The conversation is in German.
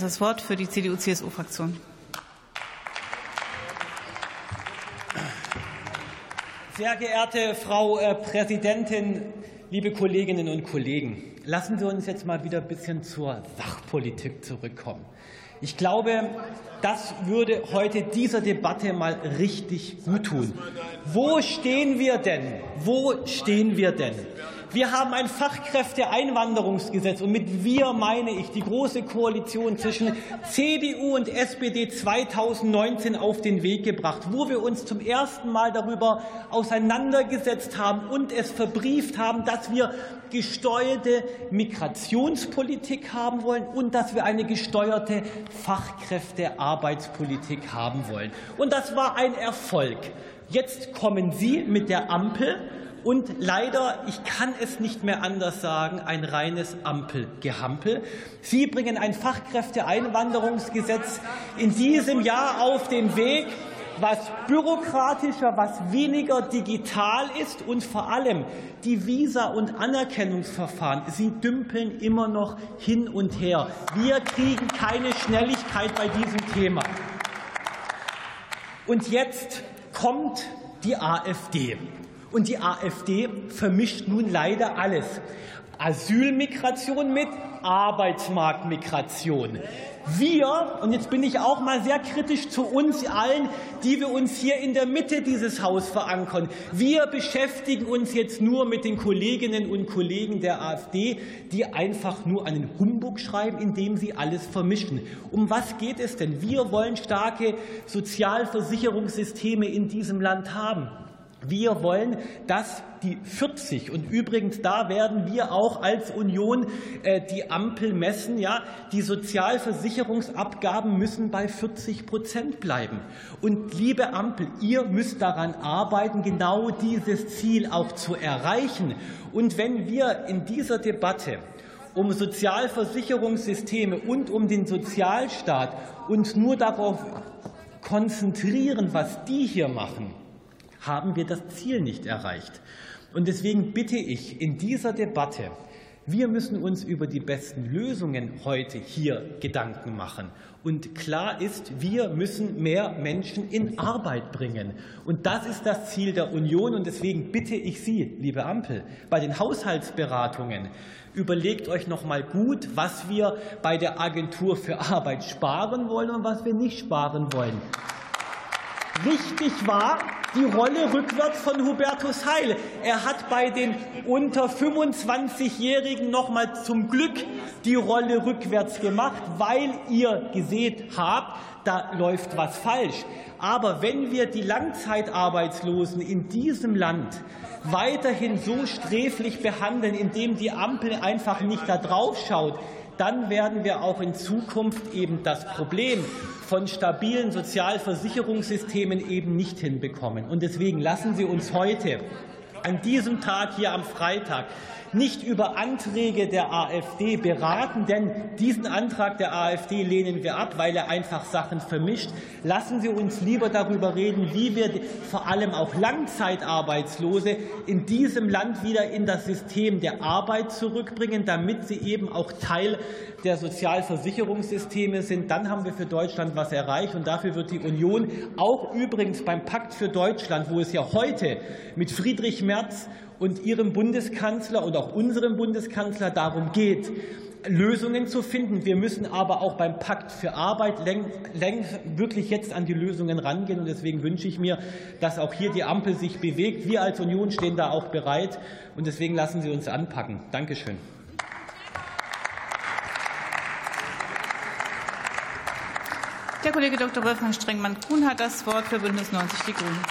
Das Wort für die CDU-CSU-Fraktion. Sehr geehrte Frau äh, Präsidentin, liebe Kolleginnen und Kollegen, lassen Sie uns jetzt mal wieder ein bisschen zur Sachpolitik zurückkommen. Ich glaube, das würde heute dieser Debatte mal richtig gut tun. Wo stehen wir denn? Wo stehen wir denn? Wir haben ein Fachkräfteeinwanderungsgesetz und mit wir meine ich die große Koalition zwischen CDU und SPD 2019 auf den Weg gebracht, wo wir uns zum ersten Mal darüber auseinandergesetzt haben und es verbrieft haben, dass wir gesteuerte Migrationspolitik haben wollen und dass wir eine gesteuerte Fachkräftearbeitspolitik haben wollen. Und das war ein Erfolg. Jetzt kommen Sie mit der Ampel und leider, ich kann es nicht mehr anders sagen, ein reines Ampelgehampel. Sie bringen ein Fachkräfteeinwanderungsgesetz in diesem Jahr auf den Weg, was bürokratischer, was weniger digital ist und vor allem die Visa- und Anerkennungsverfahren, sie dümpeln immer noch hin und her. Wir kriegen keine Schnelligkeit bei diesem Thema. Und jetzt kommt die AfD. Und die AfD vermischt nun leider alles. Asylmigration mit Arbeitsmarktmigration. Wir, und jetzt bin ich auch mal sehr kritisch zu uns allen, die wir uns hier in der Mitte dieses Haus verankern. Wir beschäftigen uns jetzt nur mit den Kolleginnen und Kollegen der AfD, die einfach nur einen Humbug schreiben, indem sie alles vermischen. Um was geht es denn? Wir wollen starke Sozialversicherungssysteme in diesem Land haben. Wir wollen, dass die 40 und übrigens da werden wir auch als Union äh, die Ampel messen, ja, die Sozialversicherungsabgaben müssen bei 40 Prozent bleiben. Und liebe Ampel, ihr müsst daran arbeiten, genau dieses Ziel auch zu erreichen. Und wenn wir in dieser Debatte um Sozialversicherungssysteme und um den Sozialstaat uns nur darauf konzentrieren, was die hier machen, haben wir das Ziel nicht erreicht. Und deswegen bitte ich in dieser Debatte, wir müssen uns über die besten Lösungen heute hier Gedanken machen. Und klar ist, wir müssen mehr Menschen in Arbeit bringen. Und das ist das Ziel der Union. Und deswegen bitte ich Sie, liebe Ampel, bei den Haushaltsberatungen, überlegt euch noch mal gut, was wir bei der Agentur für Arbeit sparen wollen und was wir nicht sparen wollen. Wichtig war die Rolle rückwärts von Hubertus Heil. Er hat bei den unter 25-Jährigen noch mal zum Glück die Rolle rückwärts gemacht, weil ihr gesehen habt, da läuft was falsch. Aber wenn wir die Langzeitarbeitslosen in diesem Land weiterhin so sträflich behandeln, indem die Ampel einfach nicht da drauf schaut, dann werden wir auch in Zukunft eben das Problem von stabilen Sozialversicherungssystemen eben nicht hinbekommen. Und deswegen lassen Sie uns heute an diesem Tag hier am Freitag nicht über Anträge der AfD beraten, denn diesen Antrag der AfD lehnen wir ab, weil er einfach Sachen vermischt. Lassen Sie uns lieber darüber reden, wie wir vor allem auch Langzeitarbeitslose in diesem Land wieder in das System der Arbeit zurückbringen, damit sie eben auch Teil der Sozialversicherungssysteme sind. Dann haben wir für Deutschland was erreicht. Und dafür wird die Union auch übrigens beim Pakt für Deutschland, wo es ja heute mit Friedrich Merz und Ihrem Bundeskanzler und auch unserem Bundeskanzler darum geht, Lösungen zu finden. Wir müssen aber auch beim Pakt für Arbeit wirklich jetzt an die Lösungen rangehen. Und deswegen wünsche ich mir, dass auch hier die Ampel sich bewegt. Wir als Union stehen da auch bereit. Und deswegen lassen Sie uns anpacken. Dankeschön. Der Kollege Dr. Wolfgang Strengmann-Kuhn hat das Wort für Bündnis 90 Die Grünen.